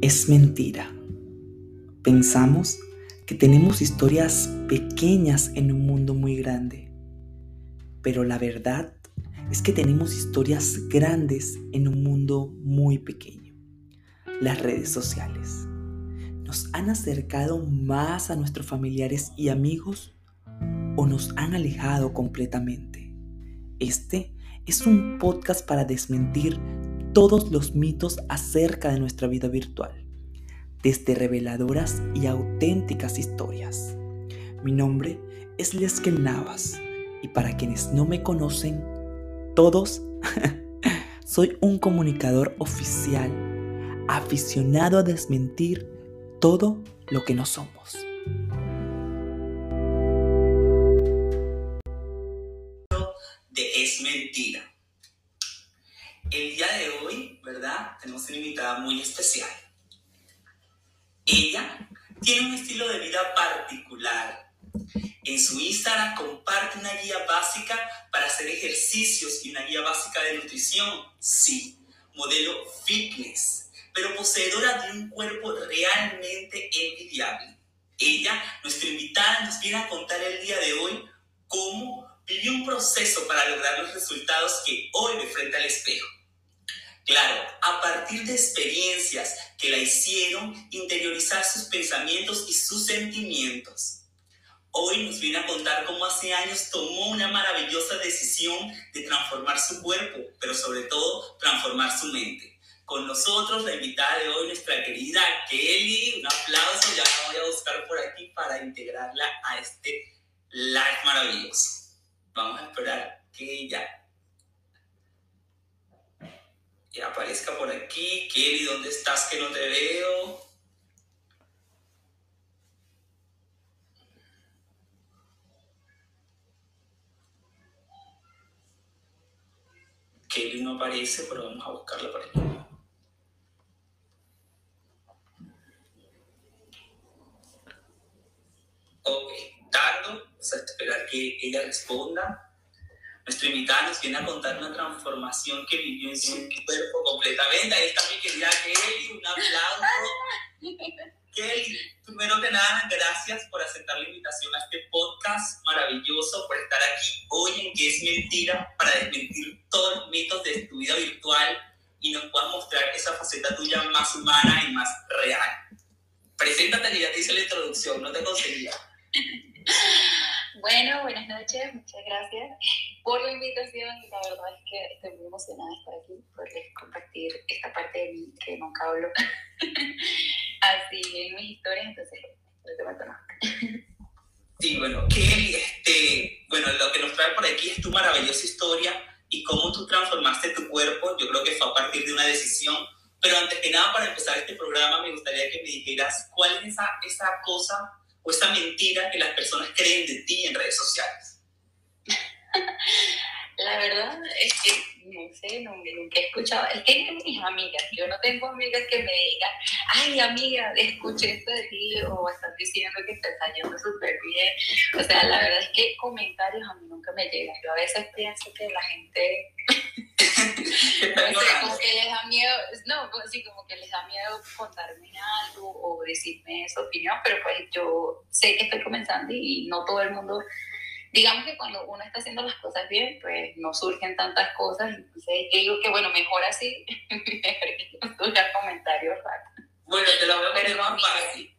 Es mentira. Pensamos que tenemos historias pequeñas en un mundo muy grande, pero la verdad es que tenemos historias grandes en un mundo muy pequeño. Las redes sociales nos han acercado más a nuestros familiares y amigos o nos han alejado completamente. Este es un podcast para desmentir todos los mitos acerca de nuestra vida virtual, desde reveladoras y auténticas historias. Mi nombre es Leskel Navas y para quienes no me conocen, todos, soy un comunicador oficial, aficionado a desmentir todo lo que no somos. El día de hoy, ¿verdad? Tenemos una invitada muy especial. Ella tiene un estilo de vida particular. En su Instagram comparte una guía básica para hacer ejercicios y una guía básica de nutrición. Sí, modelo fitness, pero poseedora de un cuerpo realmente envidiable. Ella, nuestra invitada, nos viene a contar el día de hoy cómo vivió un proceso para lograr los resultados que hoy ve frente al espejo. Claro, a partir de experiencias que la hicieron interiorizar sus pensamientos y sus sentimientos. Hoy nos viene a contar cómo hace años tomó una maravillosa decisión de transformar su cuerpo, pero sobre todo transformar su mente. Con nosotros la invitada de hoy, nuestra querida Kelly. Un aplauso, ya la voy a buscar por aquí para integrarla a este live maravilloso. Vamos a esperar que ella que aparezca por aquí. Kelly, ¿dónde estás que no te veo? Kelly no aparece, pero vamos a buscarla por aquí. Ok, dando, vamos a esperar que ella responda. Nuestra invitada nos viene a contar una transformación que vivió en su cuerpo completamente. Ahí está mi querida Kelly, un aplauso. Kelly, primero que nada, gracias por aceptar la invitación a este podcast maravilloso, por estar aquí hoy en Que es Mentira, para desmentir todos los mitos de tu vida virtual y nos puedas mostrar esa faceta tuya más humana y más real. Preséntate, ya te hice la introducción, no te conseguía. Bueno, buenas noches, muchas gracias por la invitación. Y la verdad es que estoy muy emocionada de estar aquí, poder compartir esta parte de mí que nunca hablo. Así en mis historias, entonces no te conozco. Sí, bueno, Kelly, este, bueno, lo que nos trae por aquí es tu maravillosa historia y cómo tú transformaste tu cuerpo, yo creo que fue a partir de una decisión, pero antes que nada, para empezar este programa, me gustaría que me dijeras cuál es esa, esa cosa o esa mentira que las personas creen de ti en redes sociales? La verdad es que no sé, nunca, he escuchado. Es que mis amigas, yo no tengo amigas que me digan, ay amiga, escuché esto de ti o están diciendo que te está yendo súper bien. O sea, la verdad es que comentarios a mí nunca me llegan. Yo a veces pienso que la gente no sé, como que les da miedo, no, pues sí, como que les da miedo contarme algo o decirme su opinión, pero pues yo sé que estoy comenzando y no todo el mundo, digamos que cuando uno está haciendo las cosas bien, pues no surgen tantas cosas, entonces yo digo que bueno, mejor así, mejor que comentarios raros. Bueno, te lo voy a poner más fácil.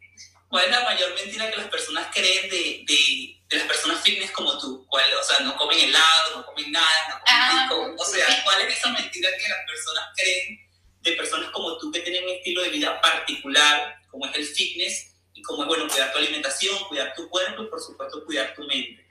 ¿Cuál es la mayor mentira que las personas creen de, de, de las personas fitness como tú? ¿Cuál, o sea, no comen helado, no comen nada, no comen Ah, pico. O sea, ¿cuál es esa mentira que las personas creen de personas como tú que tienen un estilo de vida particular, como es el fitness, y como es, bueno, cuidar tu alimentación, cuidar tu cuerpo y, por supuesto, cuidar tu mente?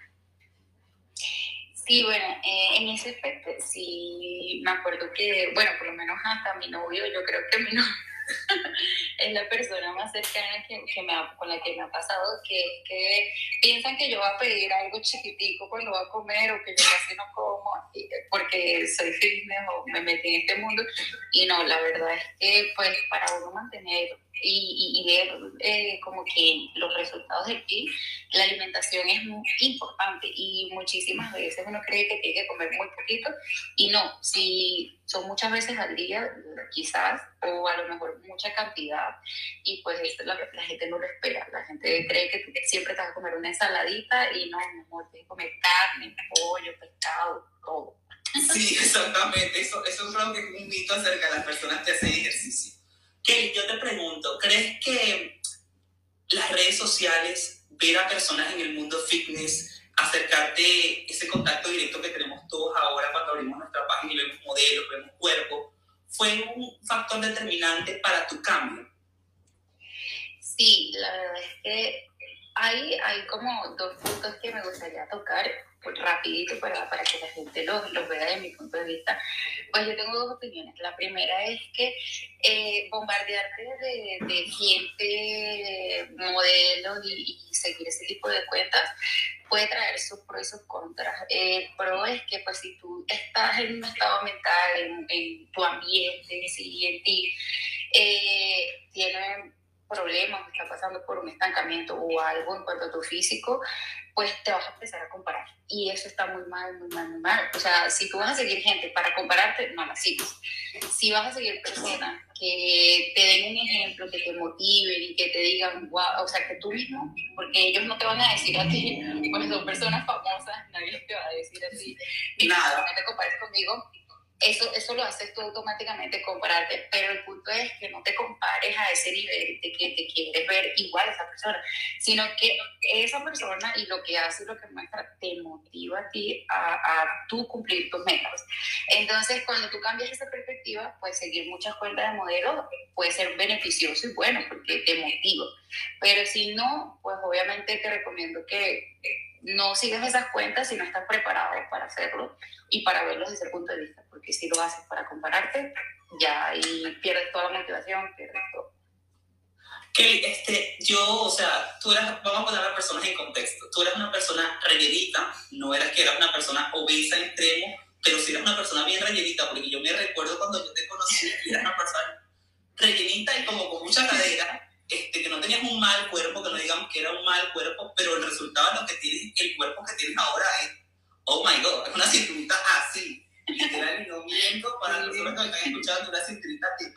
Sí, bueno, eh, en ese aspecto sí me acuerdo que, bueno, por lo menos hasta mi novio, yo creo que mi novio es la persona más cercana que, que me ha- con la que me ha pasado, que que piensan que yo voy a pedir algo chiquitico cuando voy a comer o que yo casi no como y- porque soy fitness o me metí en este mundo. Y no, la verdad es que pues para uno mantener y, y, ver eh, como que los resultados de ti, la alimentación es muy importante y muchísimas veces uno cree que tiene que comer muy poquito y no, si son muchas veces al día, quizás, o a lo mejor mucha cantidad, y pues la, la gente no lo espera, la gente cree que siempre te vas a comer una ensaladita y no, mejor tienes que comer carne, pollo, pescado, todo. Sí, exactamente, eso, eso que es un mito acerca de las personas que hacen ejercicio. Kelly, yo te pregunto, ¿crees que las redes sociales, ver a personas en el mundo fitness, acercarte ese contacto directo que tenemos todos ahora cuando abrimos nuestra página y vemos modelos, vemos cuerpos, fue un factor determinante para tu cambio? Sí, la verdad es que hay, hay como dos puntos que me gustaría tocar pues, rapidito para, para que la gente los, los vea desde mi punto de vista. Pues yo tengo dos opiniones. La primera es que eh, bombardearte de, de, gente, modelos y, seguir ese tipo de cuentas puede traer sus pros y sus contras. El pro es que pues si tú estás en un estado mental, en, en tu ambiente, sí, en ti, eh, tiene problemas, está pasando por un estancamiento o algo en cuanto a tu físico, pues te vas a empezar a comparar. Y eso está muy mal, muy mal, muy mal. O sea, si tú vas a seguir gente para compararte, no la sigues. Si vas a seguir personas que te den un ejemplo, que te motiven y que te digan, wow, o sea, que tú mismo, porque ellos no te van a decir a ti, pues son personas famosas, nadie te va a decir así, nada, no te compares conmigo, eso, eso lo haces tú automáticamente, compararte, pero el punto es que no te compares a ese nivel de que te quieres ver igual a esa persona, sino que esa persona y lo que hace y lo que muestra te motiva a ti a, a tú cumplir tus metas. Entonces, cuando tú cambias esa perspectiva, pues seguir muchas cuentas de modelos puede ser beneficioso y bueno, porque te motiva. Pero si no, pues obviamente te recomiendo que no sigas esas cuentas si no estás preparado para hacerlo y para verlos desde el punto de vista, porque si lo haces para compararte, ya ahí pierdes toda la motivación, pierdes todo. Kelly, este, yo, o sea, tú eras, vamos a poner a las personas en contexto, tú eras una persona rellenita, no eras que eras una persona obesa en extremo, pero sí eras una persona bien rellenita, porque yo me recuerdo cuando yo te conocí, eras una persona rellenita y como con mucha cadera, este, que no tenías un mal cuerpo, que no digamos que era un mal cuerpo, pero el resultado de lo que tienes, el cuerpo que tienes ahora es, oh my god, es una cinturita así, literal, no miento para personas que me están escuchando, una cinturita de.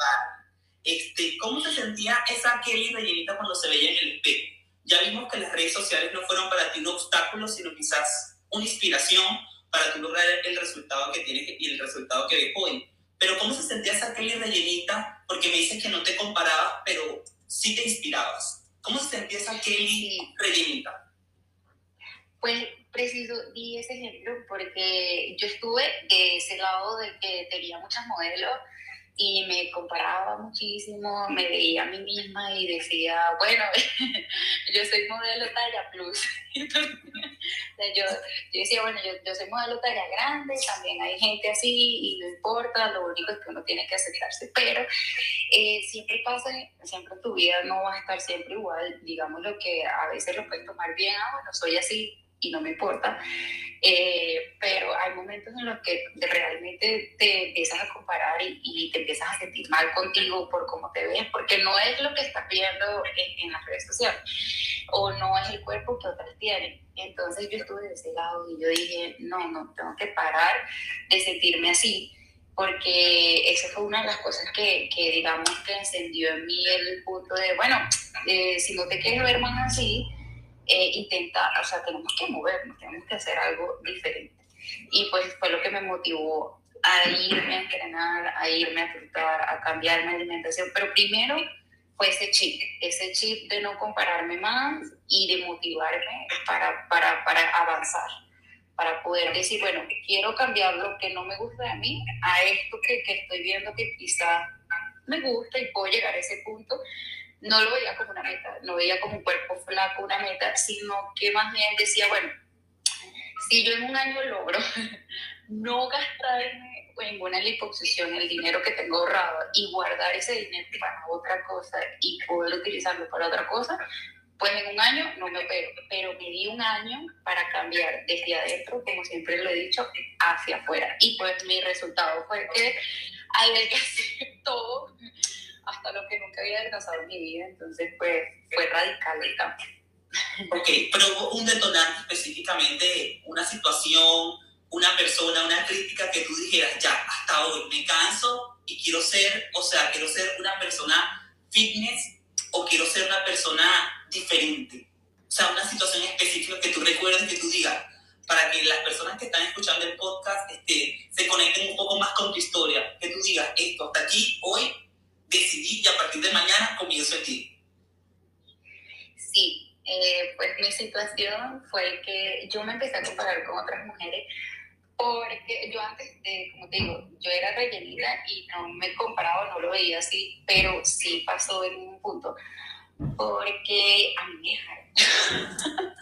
Este, ¿Cómo se sentía esa Kelly rellenita cuando se veía en el espejo? Ya vimos que las redes sociales no fueron para ti un obstáculo, sino quizás una inspiración para tú lograr el resultado que tienes y el resultado que ves hoy. Pero ¿cómo se sentía esa Kelly rellenita? Porque me dices que no te comparabas, pero sí te inspirabas. ¿Cómo se empieza Kelly rellenita? Pues preciso di ese ejemplo porque yo estuve de ese lado de que tenía muchas modelos y me comparaba muchísimo, me veía a mí misma y decía, bueno, yo soy modelo talla plus. yo, yo, decía, bueno, yo, yo, soy modelo talla grande, también hay gente así y no importa, lo único es que uno tiene que aceptarse, pero eh, siempre pasa, siempre tu vida no va a estar siempre igual, digamos lo que a veces lo puedes tomar bien, ah, bueno, soy así, y no me importa. Eh, pero hay momentos en los que realmente te empiezas a comparar y, te empiezas a sentir mal contigo por cómo te ves, porque no es lo que estás viendo en, en las redes sociales o no es el cuerpo que otras tienen. Entonces yo estuve de ese lado y yo dije, no, no, tengo que parar de sentirme así porque esa fue una de las cosas que, que digamos, que encendió en mí el punto de, bueno, eh, si no te quieres ver más así, eh, intentar, o sea, tenemos que movernos, tenemos que hacer algo diferente. Y pues fue lo que me motivó a irme a entrenar, a irme a tratar, a cambiar mi alimentación. Pero primero fue ese chip, ese chip de no compararme más y de motivarme para, para, para avanzar, para poder decir, bueno, quiero cambiar lo que no me gusta de mí a esto que, que estoy viendo que quizá me gusta y puedo llegar a ese punto no lo veía como una meta, no veía como un cuerpo flaco una meta, sino que más bien decía, bueno, si yo en un año logro no gastarme en una liposucción el dinero que tengo ahorrado y guardar ese dinero para otra cosa y poder utilizarlo para otra cosa, pues en un año no me opero, pero me di un año para cambiar desde adentro, como siempre lo he dicho, hacia afuera. Y pues mi resultado fue que adelgacé todo, hasta lo que nunca había adelgazado en mi vida, entonces pues fue radical el cambio. Ok, pero hubo un detonante específicamente, una situación, una persona, una crítica que tú dijeras, ya, hasta hoy me canso y quiero ser, o sea, quiero ser una persona fitness o quiero ser una persona diferente. O sea, una situación específica que tú recuerdes, que tú digas, para que las personas que están escuchando el podcast este, se conecten un poco más con tu historia, que tú digas, esto, hasta aquí, hoy decidí y a partir de mañana comienzo aquí. Sí, eh, pues mi situación fue que yo me empecé a comparar con otras mujeres porque yo antes, como te digo, yo era rellenita y no me comparaba, no lo veía así, pero sí pasó en un punto, porque a mí me dejaron.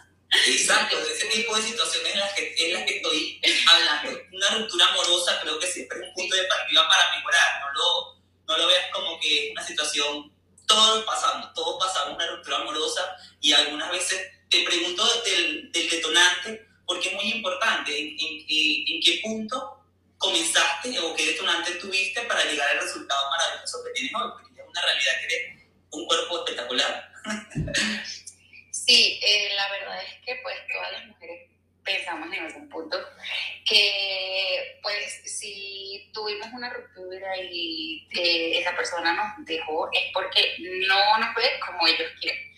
Exacto, de ese tipo de situaciones en las que, en las que estoy hablando. Una ruptura amorosa creo que siempre es un punto de partida para mejorar, no lo, no lo veas como todos pasamos, todos pasamos una ruptura amorosa y algunas veces te pregunto del, del detonante, porque es muy importante, en, en, qué punto comenzaste o qué detonante tuviste para llegar al resultado maravilloso que tienes hoy, porque es una realidad que eres un cuerpo espectacular. Sí, eh, la verdad es que pues todas las mujeres pensamos en algún punto que pues si tuvimos una ruptura y esa persona nos dejó es porque no nos ve como ellos quieren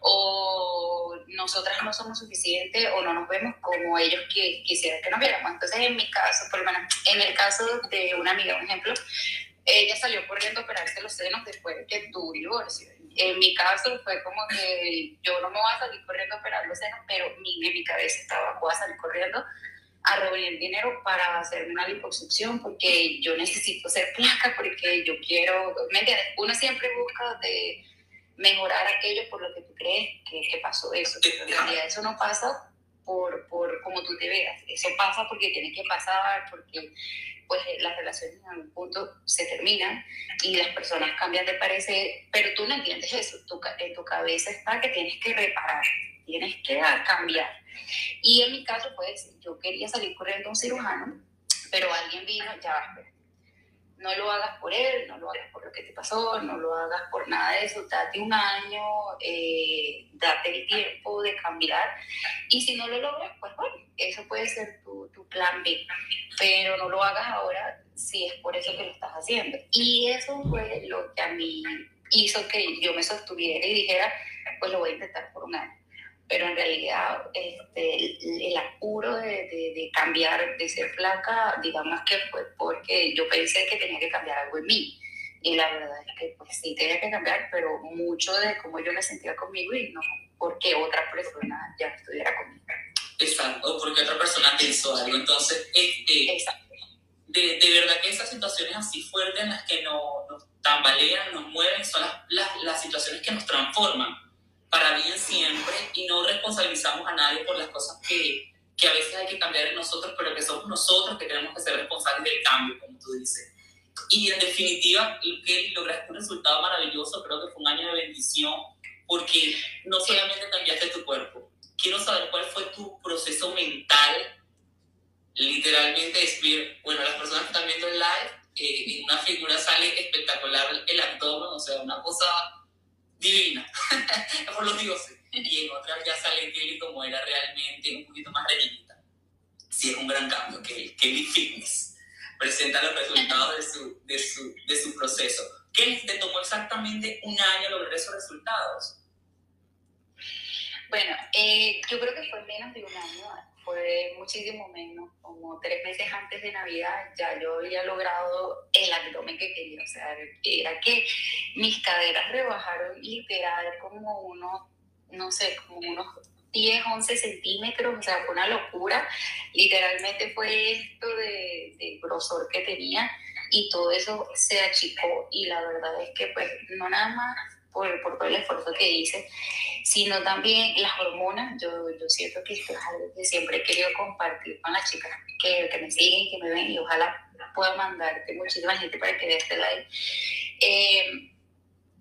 o nosotras no somos suficientes o no nos vemos como ellos quisieran que nos viéramos. Entonces, en mi caso, por lo menos en el caso de una amiga, un ejemplo, ella salió corriendo a operarse los senos después de que tuvo divorcio. En mi caso fue como que yo no me voy a salir corriendo a operar los senos, pero mi, en mi cabeza estaba, voy a salir corriendo a reunir dinero para hacerme una liposucción porque yo necesito ser placa, porque yo quiero, ¿me entiendes? Uno siempre busca de mejorar aquello por lo que tú crees que, que pasó eso. Pero en realidad eso no pasa por, por como tú te veas. Eso pasa porque tiene que pasar, porque pues las relaciones en algún punto se terminan y las personas cambian de parecer, pero tú no entiendes eso. Tu, en tu cabeza está que tienes que reparar, tienes que cambiar. Y en mi caso, pues yo quería salir corriendo a un cirujano, pero alguien vino, ya va, no lo hagas por él, no lo hagas por lo que te pasó, no lo hagas por nada de eso, date un año, eh, date el tiempo de cambiar y si no lo logras, pues bueno, eso puede ser tu, tu, plan B, pero no lo hagas ahora si es por eso que lo estás haciendo. Y eso fue lo que a mí hizo que yo me sostuviera y dijera, pues lo voy a intentar por un año pero en realidad este, el, apuro de, de, cambiar, de ser flaca, digamos que fue porque yo pensé que tenía que cambiar algo en mí. Y la verdad es que pues sí tenía que cambiar, pero mucho de cómo yo me sentía conmigo y no porque otra persona ya estuviera conmigo. Exacto, porque otra persona pensó algo. Entonces, este, de, de, verdad que esas situaciones así fuertes en las que nos, nos tambalean, nos mueven, son las, las, las situaciones que nos transforman para bien siempre y no responsabilizamos a nadie por las cosas que, que a veces hay que cambiar en nosotros, pero que somos nosotros que tenemos que ser responsables del cambio, como tú dices. Y en definitiva, que lograste un resultado maravilloso, creo que fue un año de bendición, porque no solamente cambiaste tu cuerpo, quiero saber cuál fue tu proceso mental, literalmente bueno, las personas que están viendo el live, eh, en una figura sale espectacular el abdomen, o sea, una cosa divina, por los dioses. Y en otras ya sale Kelly como era realmente un poquito más rellenita. Sí, es un gran cambio, que Kelly Fitness presenta los resultados de su, de su, de su proceso. ¿Qué te tomó exactamente un año lograr esos resultados? Bueno, eh, yo creo que fue menos de un año fue muchísimo menos, como tres meses antes de Navidad ya yo había logrado el abdomen que quería, o sea, era que mis caderas rebajaron literal como unos, no sé, como unos 10, 11 centímetros, o sea, fue una locura, literalmente fue esto de, de grosor que tenía y todo eso se achicó. Y la verdad es que pues no nada más por, por todo el esfuerzo que hice, sino también las hormonas. Yo, yo siento que esto es algo que siempre he querido compartir con las chicas que, que me siguen, que me ven y ojalá pueda mandarte muchísima gente para que veas este live. Eh,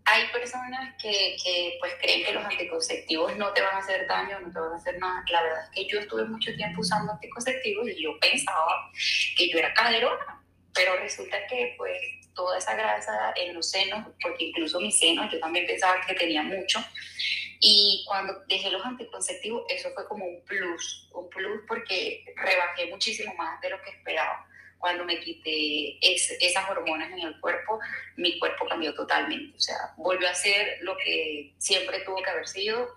hay personas que, que, pues creen que los anticonceptivos no te van a hacer daño, no te van a hacer nada. La verdad es que yo estuve mucho tiempo usando anticonceptivos y yo pensaba que yo era caderona pero resulta que pues toda esa grasa en los senos, porque incluso mis senos, yo también pensaba que tenía mucho, y cuando dejé los anticonceptivos, eso fue como un plus, un plus porque rebajé muchísimo más de lo que esperaba. Cuando me quité esas hormonas en el cuerpo, mi cuerpo cambió totalmente. O sea, volvió a ser lo que siempre tuvo que haber sido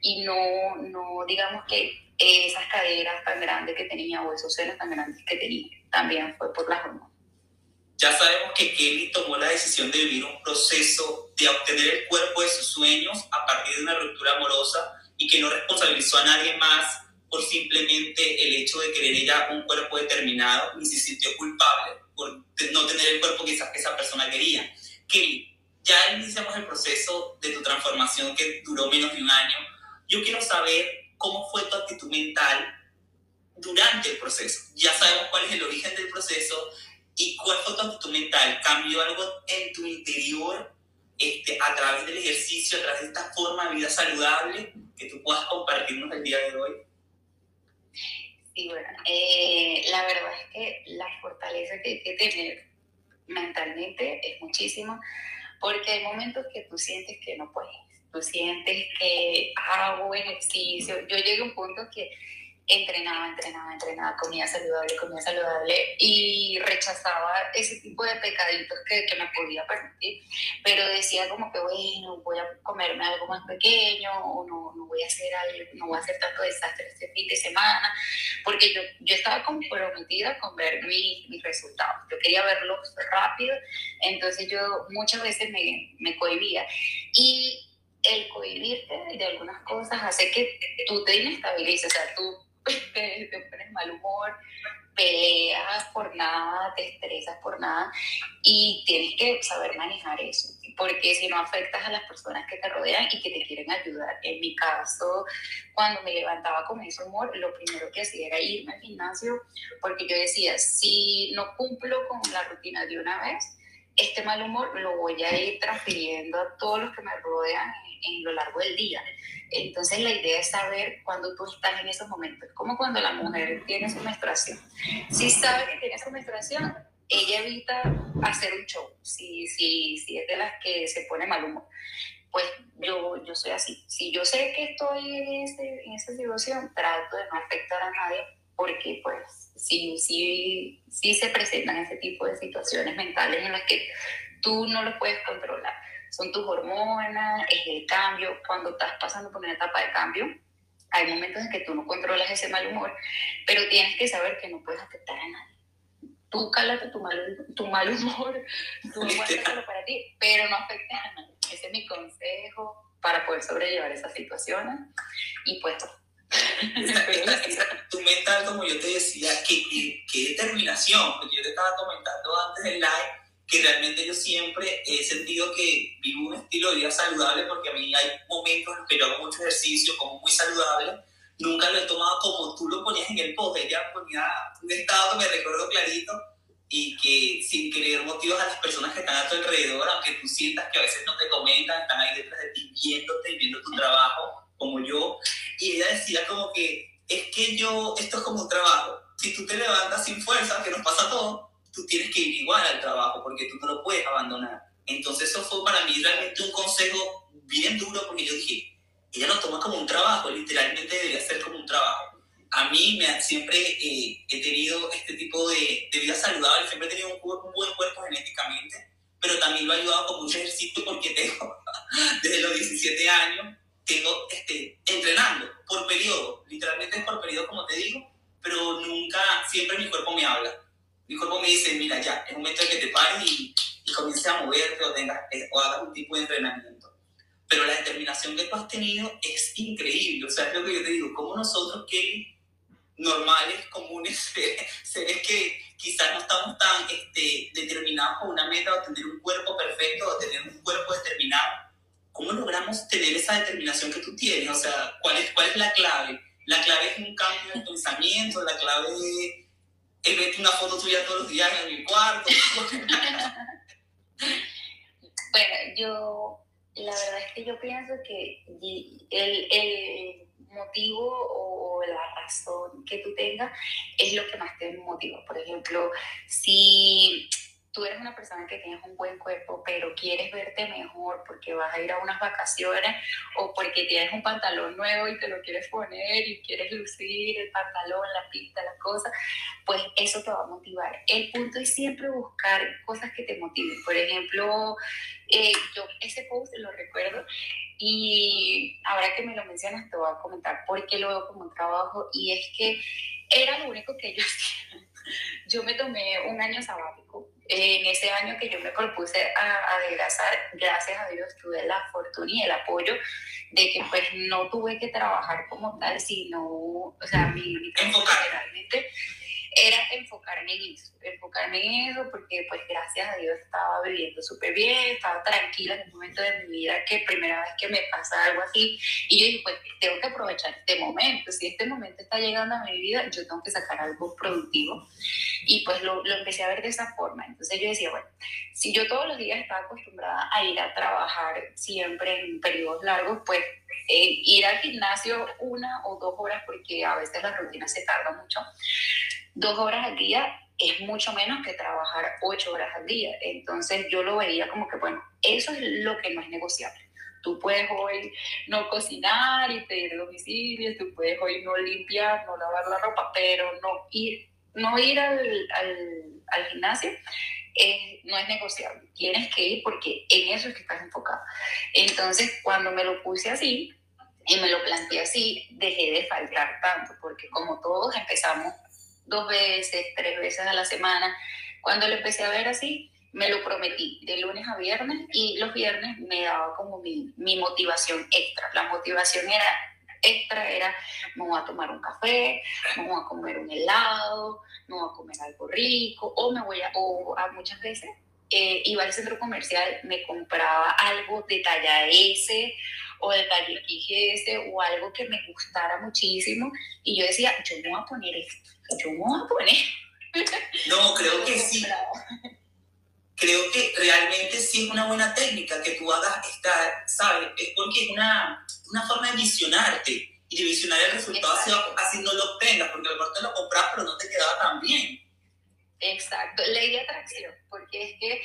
y no, no digamos que esas caderas tan grandes que tenía o esos senos tan grandes que tenía, también fue por las hormonas. Ya sabemos que Kelly tomó la decisión de vivir un proceso de obtener el cuerpo de sus sueños a partir de una ruptura amorosa y que no responsabilizó a nadie más por simplemente el hecho de querer ella un cuerpo determinado, ni se sintió culpable por no tener el cuerpo que esa, persona quería. Kelly, ya iniciamos el proceso de tu transformación que duró menos de un año. Yo quiero saber cómo fue tu actitud mental durante el proceso. Ya sabemos cuál es el origen del proceso, ¿Y cuál fue tu mental? ¿Cambió algo en tu interior este, a través del ejercicio, a través de esta forma de vida saludable que tú puedas compartirnos el día de hoy? Sí, bueno, eh, la verdad es que la fortaleza que hay que tener mentalmente es muchísimo, porque hay momentos que tú sientes que no puedes, tú sientes que hago ejercicio. Yo llegué a un punto que entrenaba, entrenaba, entrenaba, comía saludable, comía saludable y rechazaba ese tipo de pecaditos que, que, me podía permitir, pero decía como que bueno, voy a comerme algo más pequeño o no, no voy a hacer algo, no voy a hacer tanto desastre este fin de semana, porque yo, yo estaba comprometida con ver mis, mis resultados, yo quería verlos rápido, entonces yo muchas veces me, me cohibía. Y el cohibirte de algunas cosas hace que tú te inestabilices, o sea, tú te, pones mal humor, peleas por nada, te estresas por nada y tienes que saber manejar eso, porque si no afectas a las personas que te rodean y que te quieren ayudar. En mi caso, cuando me levantaba con ese humor, lo primero que hacía era irme al gimnasio, porque yo decía, si no cumplo con la rutina de una vez, este mal humor lo voy a ir transfiriendo a todos los que me rodean en, lo largo del día. Entonces la idea es saber cuando tú estás en esos momentos, como cuando la mujer tiene su menstruación. Si sabe que tiene su menstruación, ella evita hacer un show, si, si, si es de las que se pone mal humor. Pues yo, yo soy así. Si yo sé que estoy en, en esa situación, trato de no afectar a nadie porque pues sí, sí, sí se presentan ese tipo de situaciones mentales en las que tú no lo puedes controlar. Son tus hormonas, es el cambio. Cuando estás pasando por una etapa de cambio, hay momentos en que tú no controlas ese mal humor, pero tienes que saber que no puedes afectar a nadie. Tú cálate tu mal, tu mal humor, tú guárdalo para ti, pero no afectes a nadie. Ese es mi consejo para poder sobrellevar esas situaciones. Y pues tu mental, como yo te decía, qué, determinación, porque yo te estaba comentando antes del live que realmente yo siempre he sentido que vivo un estilo de vida saludable porque a mí hay momentos en los que yo hago mucho ejercicio, como muy saludable, nunca lo he tomado como tú lo ponías en el post, ella ponía un estado que me recuerdo clarito y que sin querer motivos a las personas que están a tu alrededor, aunque tú sientas que a veces no te comentan, están ahí detrás de ti viéndote y viendo tu trabajo, como yo, y ella decía como que es que yo, esto es como un trabajo, si tú te levantas sin fuerza, que nos pasa todo, tú tienes que ir igual al trabajo, porque tú no lo puedes abandonar. Entonces eso fue para mí realmente un consejo bien duro, porque yo dije, ella lo toma como un trabajo, literalmente debería ser como un trabajo. A mí me, siempre eh, he tenido este tipo de, de, vida saludable, siempre he tenido un, un buen cuerpo genéticamente, pero también lo he ayudado con mucho ejercicio porque tengo desde los 17 años tengo este, entrenando por periodo, literalmente es por periodo como te digo, pero nunca, siempre mi cuerpo me habla. Mi cuerpo me dice, mira ya, es momento de que te pares y, y comiences a moverte o, tengas, eh, o hagas un tipo de entrenamiento. Pero la determinación que tú has tenido es increíble. O sea, es lo que yo te digo, como nosotros que normales, comunes, seres que quizás no estamos tan este, determinados con una meta o tener un cuerpo perfecto o tener un cuerpo determinado, ¿cómo logramos tener esa determinación que tú tienes? O sea, ¿cuál es, cuál es la clave? La clave es un cambio de pensamiento, la clave es ver una foto tuya todos los días en mi cuarto. bueno, yo La verdad es que yo pienso que el, el motivo o la razón que tú tengas es lo que más te motiva. Por ejemplo, si tú eres una persona que tienes un buen cuerpo, pero quieres verte mejor porque vas a ir a unas vacaciones o porque tienes un pantalón nuevo y te lo quieres poner y quieres lucir el pantalón, la pista, la cosa, pues eso te va a motivar. El punto es siempre buscar cosas que te motiven. Por ejemplo, eh, yo ese post lo recuerdo y ahora que me lo mencionas te voy a comentar por qué lo veo como un trabajo y es que era lo único que yo hacía. Yo me tomé un año sabático en ese año que yo me propuse a, adelgazar, gracias a Dios tuve la fortuna y el apoyo de que pues no tuve que trabajar como tal, sino, o sea, mi, mi realmente era enfocarme en eso, enfocarme en eso porque pues gracias a Dios estaba viviendo súper bien, estaba tranquila en un momento de mi vida que primera vez que me pasa algo así y yo dije pues tengo que aprovechar este momento, si este momento está llegando a mi vida yo tengo que sacar algo productivo y pues lo, lo empecé a ver de esa forma, entonces yo decía bueno, si yo todos los días estaba acostumbrada a ir a trabajar siempre en periodos largos pues eh, ir al gimnasio una o dos horas porque a veces la rutina se tarda mucho dos horas al día es mucho menos que trabajar ocho horas al día. Entonces yo lo veía como que, bueno, eso es lo que no es negociable. Tú puedes hoy no cocinar y pedir domicilio, tú puedes hoy no limpiar, no lavar la ropa, pero no ir, no ir al, al, gimnasio no es negociable. Tienes que ir porque en eso es que estás enfocado. Entonces, cuando me lo puse así y me lo planteé así, dejé de faltar tanto, porque como todos empezamos dos veces, tres veces a la semana. Cuando lo empecé a ver así, me lo prometí de lunes a viernes y los viernes me daba como mi, mi motivación extra. La motivación era extra era, me voy a tomar un café, me voy a comer un helado, me voy a comer algo rico, o me voy a, o a muchas veces eh, iba al centro comercial, me compraba algo de talla S o de talla XS o algo que me gustara muchísimo y yo decía, yo me voy a poner esto yo me voy a poner. No, creo que sí. Creo que realmente sí es una buena técnica que tú hagas esta, ¿sabes? Es porque es una, una forma de visionarte y de visionar el resultado así, así, no lo obtengas, porque a lo mejor te lo compras pero no te quedaba tan bien. Exacto, ley de atracción, porque es que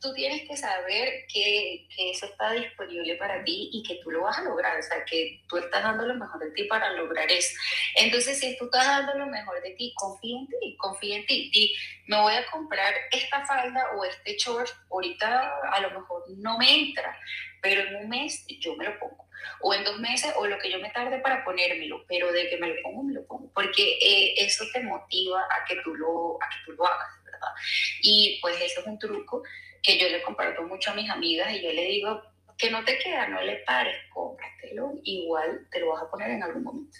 tú tienes que saber que, que, eso está disponible para ti y que tú lo vas a lograr, o sea, que tú estás dando lo mejor de ti para lograr eso. Entonces, si tú estás dando lo mejor de ti, confía en ti, confía en ti. Di, me voy a comprar esta falda o este short, ahorita a lo mejor no me entra, pero en un mes yo me lo pongo o en dos meses o lo que yo me tarde para ponérmelo, pero de que me lo pongo, me lo pongo, porque eh, eso te motiva a que, tú lo, a que tú lo hagas, ¿verdad? Y pues eso es un truco que yo le comparto mucho a mis amigas y yo le digo que no te queda, no le pares, cómpratelo, igual te lo vas a poner en algún momento.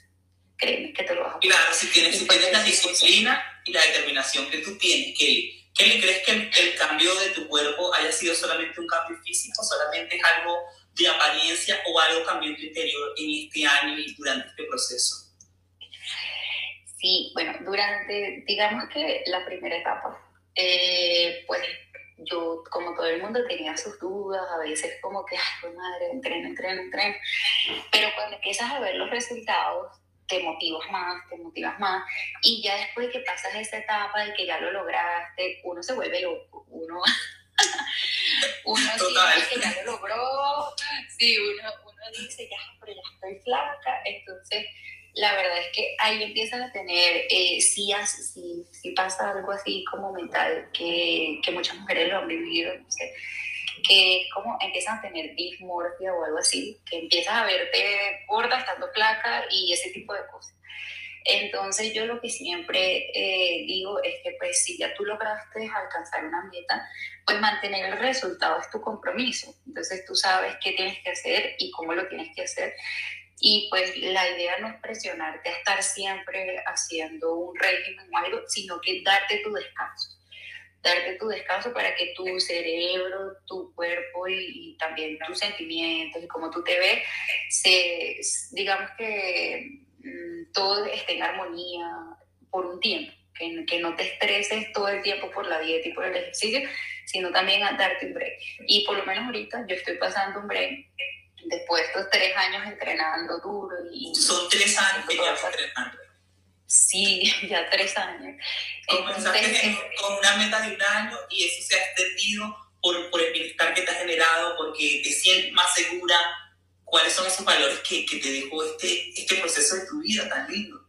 Créeme que te lo vas a poner. Claro, si tienes, si tienes la disciplina y la determinación que tú tienes, que ¿Qué le crees que el, el, cambio de tu cuerpo haya sido solamente un cambio físico, solamente es algo de apariencia o algo cambió en tu interior en este año y durante este proceso? Sí, bueno, durante, digamos que la primera etapa, eh, pues yo, como todo el mundo, tenía sus dudas, a veces como que, ay, madre, entreno, entreno, entreno. Pero cuando empiezas a ver los resultados, te motivas más, te motivas más. Y ya después de que pasas esa etapa de que ya lo lograste, uno se vuelve loco, uno uno siente que ya lo logró, sí, uno, uno dice, ya, pero ya estoy flaca, entonces la verdad es que ahí empiezan a tener, eh, sí, sí, pasa algo así como mental, que, que muchas mujeres lo han vivido, no sé, que como empiezan a tener dismorfia o algo así, que empiezas a verte gorda, estando flaca y ese tipo de cosas. Entonces yo lo que siempre eh, digo es que pues si ya tú lograste alcanzar una meta, pues mantener el resultado es tu compromiso. Entonces tú sabes qué tienes que hacer y cómo lo tienes que hacer. Y pues la idea no es presionarte a estar siempre haciendo un régimen o algo, sino que darte tu descanso. Darte tu descanso para que tu cerebro, tu cuerpo y, también tus sentimientos y cómo tú te ves, se, digamos que todo esté en armonía por un tiempo, que, que, no te estreses todo el tiempo por la dieta y por el ejercicio, sino también a darte un break. Y por lo menos ahorita yo estoy pasando un break después de estos tres años entrenando duro. Y, Son tres años que llevas entrenando. Sí, ya tres años. Comenzaste eh, con una meta de un año y eso se ha extendido por, por el bienestar que te ha generado, porque te sientes más segura. ¿Cuáles son esos valores que, que te dejó este, este proceso de tu vida tan lindo?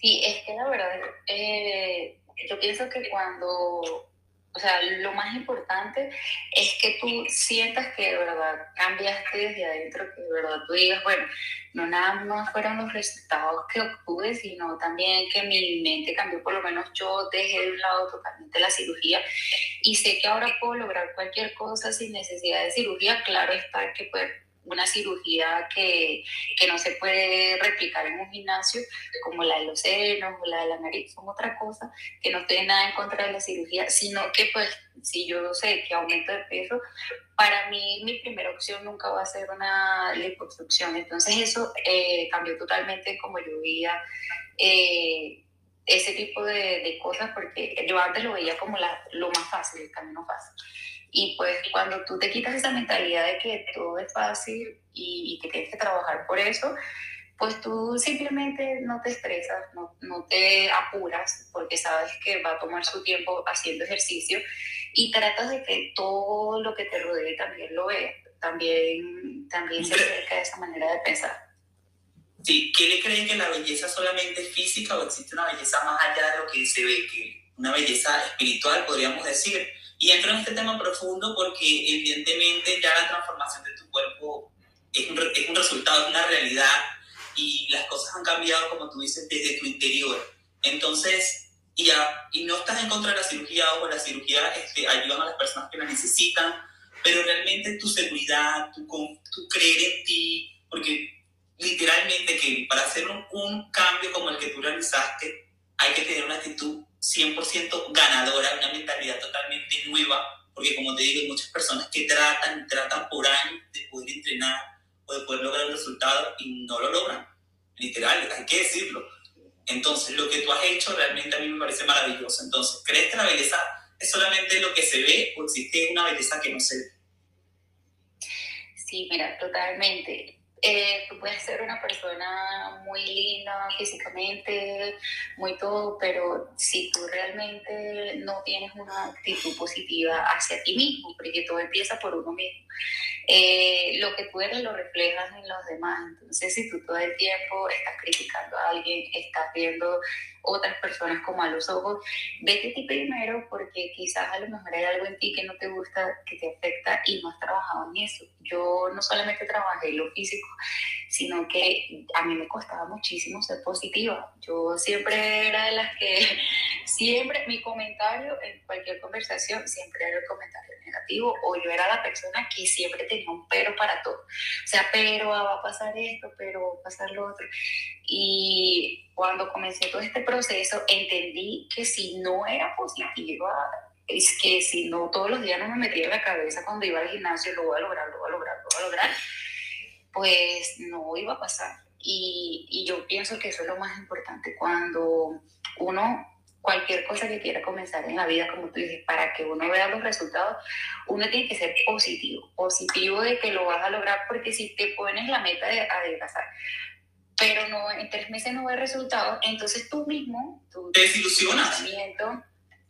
Sí, es que la verdad, eh, yo pienso que cuando o sea, lo más importante es que tú sientas que de verdad cambiaste desde adentro, que de verdad tú digas, bueno, no nada más fueron los resultados que obtuve, sino también que mi mente cambió, por lo menos yo dejé de un lado totalmente la cirugía y sé que ahora puedo lograr cualquier cosa sin necesidad de cirugía. Claro está que pues una cirugía que, que, no se puede replicar en un gimnasio, como la de los senos o la de la nariz, son otra cosa, que no estoy nada en contra de la cirugía, sino que pues si yo sé que aumento de peso, para mí mi primera opción nunca va a ser una liposucción. Entonces eso eh, cambió totalmente como yo veía eh, ese tipo de, de, cosas, porque yo antes lo veía como la, lo más fácil, el camino fácil. Y pues cuando tú te quitas esa mentalidad de que todo es fácil y, que tienes que trabajar por eso, pues tú simplemente no te estresas, no, no, te apuras porque sabes que va a tomar su tiempo haciendo ejercicio y tratas de que todo lo que te rodee también lo vea, también, también se acerca de esa manera de pensar. Sí, ¿qué le creen que la belleza solamente es física o existe una belleza más allá de lo que se ve, que una belleza espiritual podríamos decir? Y entro en este tema profundo porque evidentemente ya la transformación de tu cuerpo es un, es un resultado, de una realidad y las cosas han cambiado, como tú dices, desde tu interior. Entonces, y, y no estás en contra de la cirugía o la cirugía este, ayudan a las personas que la necesitan, pero realmente tu seguridad, tu, tu creer en ti, porque literalmente que para hacer un, un cambio como el que tú realizaste, hay que tener una actitud 100% ganadora, una mentalidad totalmente nueva, porque como te digo, hay muchas personas que tratan, tratan por años de poder entrenar o de poder lograr el resultado y no lo logran. Literal, hay que decirlo. Entonces, lo que tú has hecho realmente a mí me parece maravilloso. Entonces, ¿crees que la belleza es solamente lo que se ve o existe una belleza que no se ve? Sí, mira, totalmente. Eh, tú puedes ser una persona muy linda físicamente, muy todo, pero si tú realmente no tienes una actitud positiva hacia ti mismo, porque todo empieza por uno mismo, eh, lo que tú eres lo reflejas en los demás. Entonces, si tú todo el tiempo estás criticando a alguien, estás viendo otras personas como a los ojos, vete a ti primero porque quizás a lo mejor hay algo en ti que no te gusta, que te afecta y no has trabajado en eso. Yo no solamente trabajé lo físico, sino que a mí me costaba muchísimo ser positiva. Yo siempre era de las que, siempre mi comentario en cualquier conversación, siempre era el comentario negativo o yo era la persona que siempre tenía un pero para todo. O sea, pero va a pasar esto, pero va a pasar lo otro. Y cuando comencé todo este proceso, entendí que si no era positiva, es que si no todos los días no me metía en la cabeza cuando iba al gimnasio, lo voy a lograr, lo voy a lograr, lo voy a lograr, pues no iba a pasar. Y, y yo pienso que eso es lo más importante, cuando uno cualquier cosa que quiera comenzar en la vida, como tú dices, para que uno vea los resultados, uno tiene que ser positivo, positivo de que lo vas a lograr, porque si te pones la meta de adelgazar, pero no en tres meses no ves resultados, entonces tú mismo, tu desilusionas.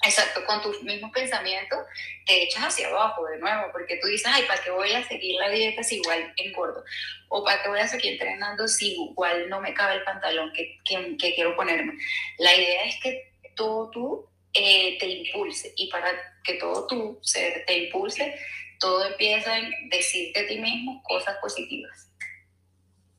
Exacto, con tus mismos pensamientos te echas hacia abajo de nuevo, porque tú dices, ay, ¿para qué voy a seguir la dieta si igual engordo? ¿O para qué voy a seguir entrenando si igual no me cabe el pantalón que, que, que quiero ponerme? La idea es que todo tú eh, te impulse. Y para que todo tú se, te impulse, todo empieza en decirte a ti mismo cosas positivas.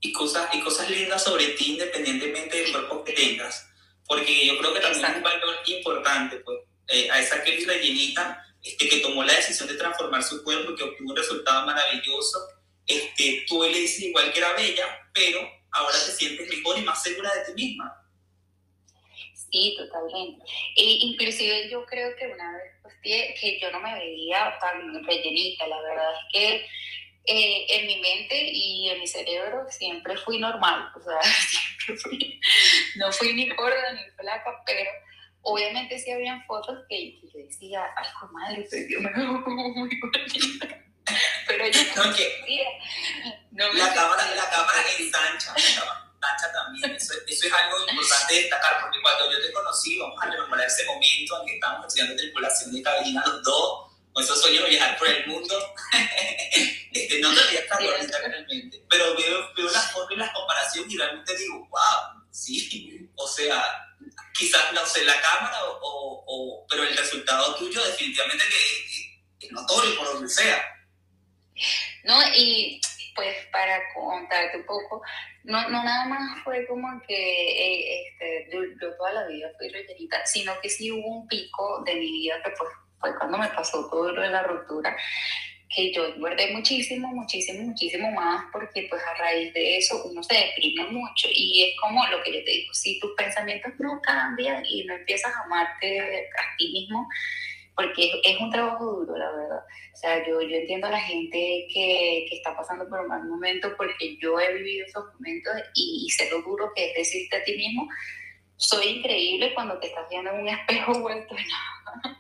Y cosas, y cosas lindas sobre ti independientemente del cuerpo que tengas. Porque yo creo que también es un valor importante, pues, eh, a esa que rellenita este, que tomó la decisión de transformar su cuerpo y que obtuvo un resultado maravilloso. Este, tú le dices igual que era bella, pero ahora te sientes mejor y más segura de ti misma. Sí, totalmente. E inclusive yo creo que una vez pues, que yo no me veía tan rellenita, la verdad es que eh, en mi mente y en mi cerebro siempre fui normal, o sea, siempre fui, no fui ni gorda ni flaca, pero Obviamente sí habían fotos que, yo decía, ay, madre, pero yo me veo muy bonita. Pero yo no, no que no la, cámara, la cámara ensancha, ensancha también. Eso, eso, es algo importante destacar, porque cuando yo te conocí, vamos a rememorar ese momento en que estábamos estudiando tripulación de cabina los dos, con esos sueños de viajar por el mundo. este, no te estar bonita realmente. Pero veo, veo las fotos y las comparaciones y realmente digo, wow, sí. O sea, quizás no sé la cámara, o, o, pero el resultado tuyo definitivamente que, es notorio por donde sea. No, y pues para contarte un poco, no, no nada más fue como que eh, este, yo, toda la vida fui rellenita, sino que sí hubo un pico de mi vida que pues, fue cuando me pasó todo lo de la ruptura que yo guardé muchísimo, muchísimo, muchísimo más, porque pues a raíz de eso uno se deprime mucho y es como lo que yo te digo, si tus pensamientos no cambian y no empiezas a amarte a ti mismo, porque es, un trabajo duro, la verdad. O sea, yo, yo entiendo a la gente que, que, está pasando por un mal momento porque yo he vivido esos momentos y, y sé lo duro que es decirte a ti mismo, soy increíble cuando te estás viendo en un espejo vuelto nada,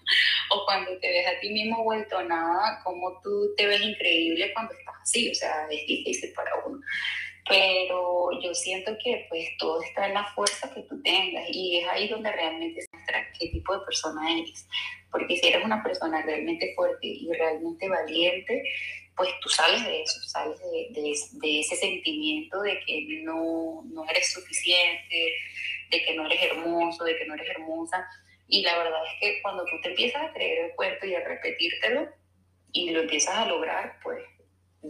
o cuando te ves a ti mismo vuelto nada, como tú te ves increíble cuando estás así, o sea, es difícil para uno. Pero yo siento que pues todo está en la fuerza que tú tengas y es ahí donde realmente se muestra qué tipo de persona eres. Porque si eres una persona realmente fuerte y realmente valiente, pues tú sales de eso, sales de, de, de ese sentimiento de que no, no eres suficiente, de que no eres hermoso, de que no eres hermosa. Y la verdad es que cuando tú te empiezas a creer el cuento y a repetírtelo y lo empiezas a lograr, pues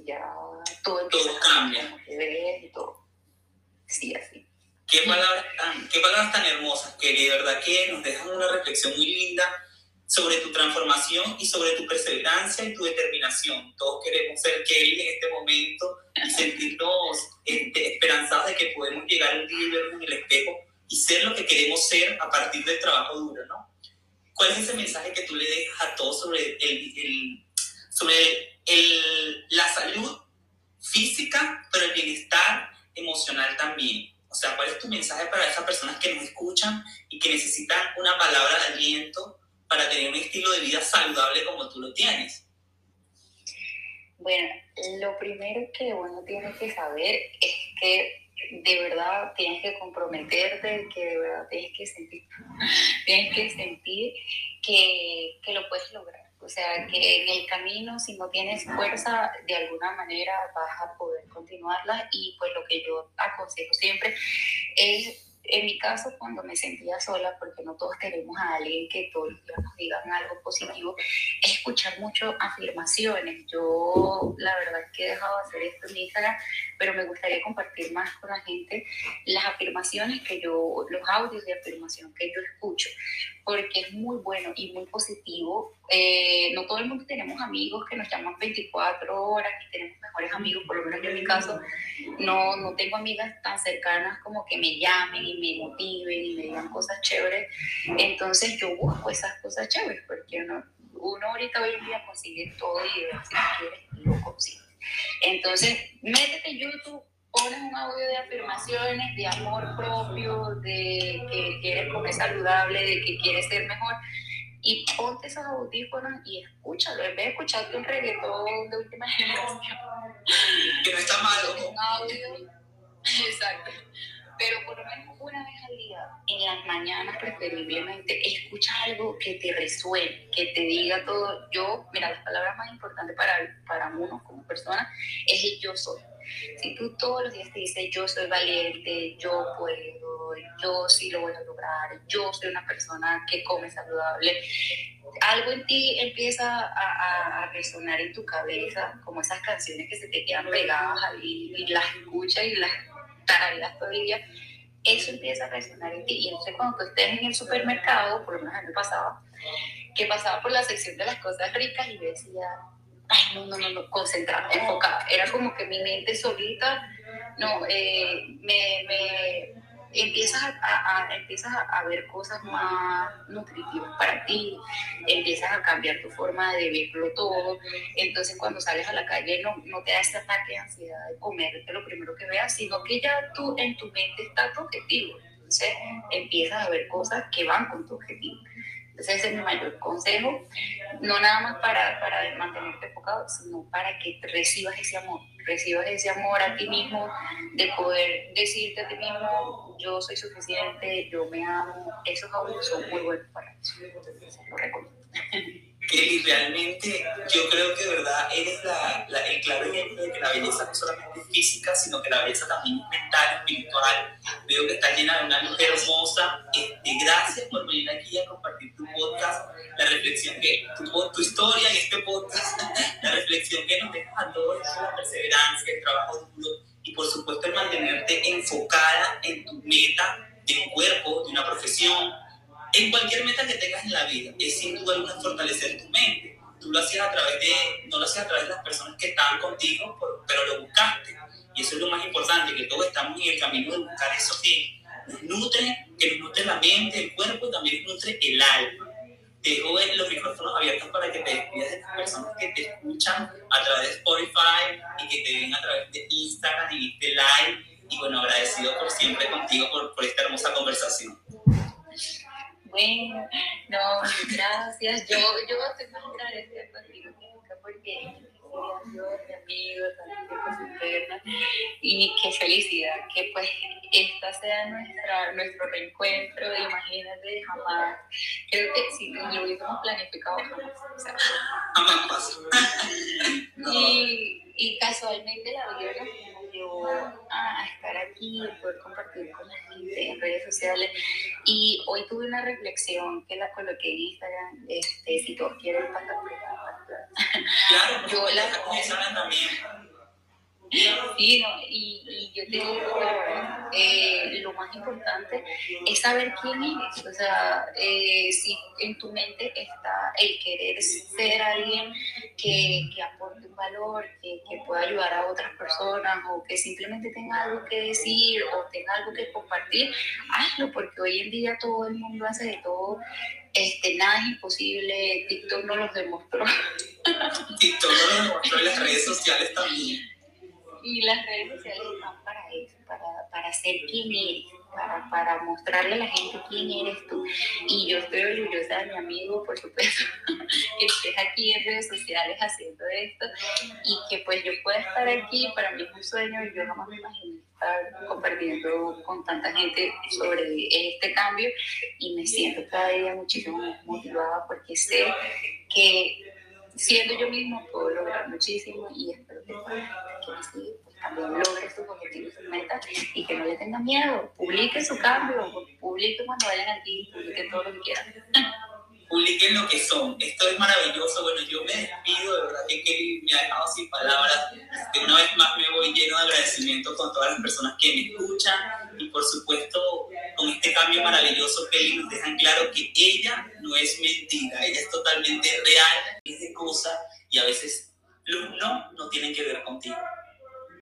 ya todo, todo cambia. y todo. Sí, así. Qué palabras, tan, qué palabras tan hermosas que de verdad que nos dejan una reflexión muy linda sobre tu transformación y sobre tu perseverancia y tu determinación. Todos queremos ser Kelly en este momento y sentirnos este, esperanzados de que podemos llegar un día y vernos en el espejo y ser lo que queremos ser a partir del trabajo duro, ¿no? ¿Cuál es ese mensaje que tú le dejas a todos sobre, el, sobre el, la salud física, pero el bienestar emocional también? O sea, ¿cuál es tu mensaje para esas personas que nos escuchan y que necesitan una palabra de aliento para tener un estilo de vida saludable como tú lo tienes? Bueno, lo primero que uno tiene que saber es que de verdad tienes que comprometerte, que de verdad tienes que sentir, tienes que sentir que, que lo puedes lograr. O sea, que en el camino, si no tienes fuerza, de alguna manera vas a poder continuarla. Y pues lo que yo aconsejo siempre es en mi caso, cuando me sentía sola, porque no todos tenemos a alguien que todos los días nos digan algo positivo, es escuchar mucho afirmaciones. Yo, la verdad es que he dejado de hacer esto en Instagram, pero me gustaría compartir más con la gente las afirmaciones que yo, los audios de afirmación que yo escucho, porque es muy bueno y muy positivo. Eh, no todo el mundo tenemos amigos que nos llaman 24 horas, y tenemos mejores amigos, por lo menos yo en mi caso, no, no tengo amigas tan cercanas como que me llamen y me motiven y me digan cosas chéveres. Entonces yo busco esas cosas chéveres, porque uno, ahorita hoy en día consigue todo y si quieres lo consigue. Entonces, métete en YouTube, pones un audio de afirmaciones, de amor propio, de que quieres comer saludable, de que quieres ser mejor. Y ponte esos audífonos y escúchalo. En vez de escucharte un reggaetón de última generación. Que no está malo. Un audio. Exacto. Pero por lo menos una vez al día, en las mañanas preferiblemente, escucha algo que te resuene, que te diga todo. Yo, mira, las palabras más importantes para, para uno como persona es el yo soy si tú todos los días te dices, yo soy valiente, yo puedo, yo sí lo voy a lograr, yo soy una persona que come saludable, algo en ti empieza a, a, resonar en tu cabeza, como esas canciones que se te quedan pegadas y, y las escuchas y las tarareas todo el día, eso empieza a resonar en ti. Y entonces cuando tú estés en el supermercado, por lo menos a mí me pasaba, que pasaba por la sección de las cosas ricas y decía, ay, no, no, no, no, concentrada, enfocada. Era como que mi mente solita, no, eh, me, me empiezas a, a, empiezas a ver cosas más nutritivas para ti, empiezas a cambiar tu forma de verlo todo, entonces cuando sales a la calle no, no te da ese ataque de ansiedad de comerte lo primero que veas, sino que ya tú en tu mente está tu objetivo, Entonces empiezas a ver cosas que van con tu objetivo. Entonces ese es mi mayor consejo, no nada más para, para mantenerte enfocado, sino para que recibas ese amor, recibas ese amor a ti mismo, de poder decirte a ti mismo, yo soy suficiente, yo me amo, esos audios son muy buenos para eso, entonces lo recomiendo. Kelly, realmente yo creo que de verdad eres la, la, el claro ejemplo de que la belleza no solamente es física, sino que la belleza también es mental, espiritual. Veo que está llena de una luz hermosa. Este, gracias por venir aquí a compartir tu podcast, la reflexión que, tu, tu historia en este podcast, la reflexión que nos dejas a todos, la perseverancia, el trabajo duro y por supuesto el mantenerte enfocada en tu meta de un cuerpo, de una profesión, en cualquier meta que tengas en la vida, es sin duda alguna fortalecer tu mente. Tú lo hacías a través de, no lo hacías a través de las personas que estaban contigo, pero lo buscaste. Y eso es lo más importante, que todos estamos en el camino de buscar eso que nos nutre, que nos nutre la mente, el cuerpo y también nos nutre el alma. Te dejo los micrófonos abiertos para que te despidas de las personas que te escuchan a través de Spotify y que te ven a través de Instagram y de live. Y bueno, agradecido por siempre contigo por, por esta hermosa conversación. Bueno, no, gracias. Yo, yo estoy más agradecida contigo porque Dios, mi amigo, también interna, y qué felicidad que pues esta sea nuestra, nuestro reencuentro, imagínate, jamás, creo que si lo hubiésemos planificado jamás, o sea, jamás. y, y casualmente la vida a estar aquí, poder compartir con la gente en redes sociales. Y hoy tuve una reflexión que la coloqué en Instagram, este, si todos quieren pasar por Claro, yo la también Sí, no, y, y, yo te digo, eh, lo más importante es saber quién eres. O sea, eh, si en tu mente está el querer ser alguien que, que aporte un valor, que, que, pueda ayudar a otras personas o que simplemente tenga algo que decir o tenga algo que compartir, hazlo, porque hoy en día todo el mundo hace de todo. Este, nada es imposible, TikTok no los demostró. TikTok no lo demostró en las redes sociales también. Y las redes sociales están para eso, para, para ser quien eres, para, para mostrarle a la gente quién eres tú. Y yo estoy orgullosa de mi amigo, por supuesto, que estés aquí en redes sociales haciendo esto y que pues yo pueda estar aquí, para mí es un sueño y yo jamás me imaginé estar compartiendo con tanta gente sobre este cambio y me siento cada día muchísimo más motivada porque sé que siendo yo mismo puedo lograr muchísimo y espero que, así pues, también logre sus objetivos, sus metas y que no le tengan miedo. Publique su cambio, publique cuando vayan aquí, publique todo lo que quieran. Publiquen lo que son. Esto es maravilloso. Bueno, yo me despido, de verdad que Kelly me ha dejado sin palabras. De una vez más me voy lleno de agradecimiento con todas las personas que me escuchan y por supuesto con este cambio maravilloso Kelly nos dejan claro que ella no es mentira, ella es totalmente real, es de cosa y a veces los no no tienen que ver contigo.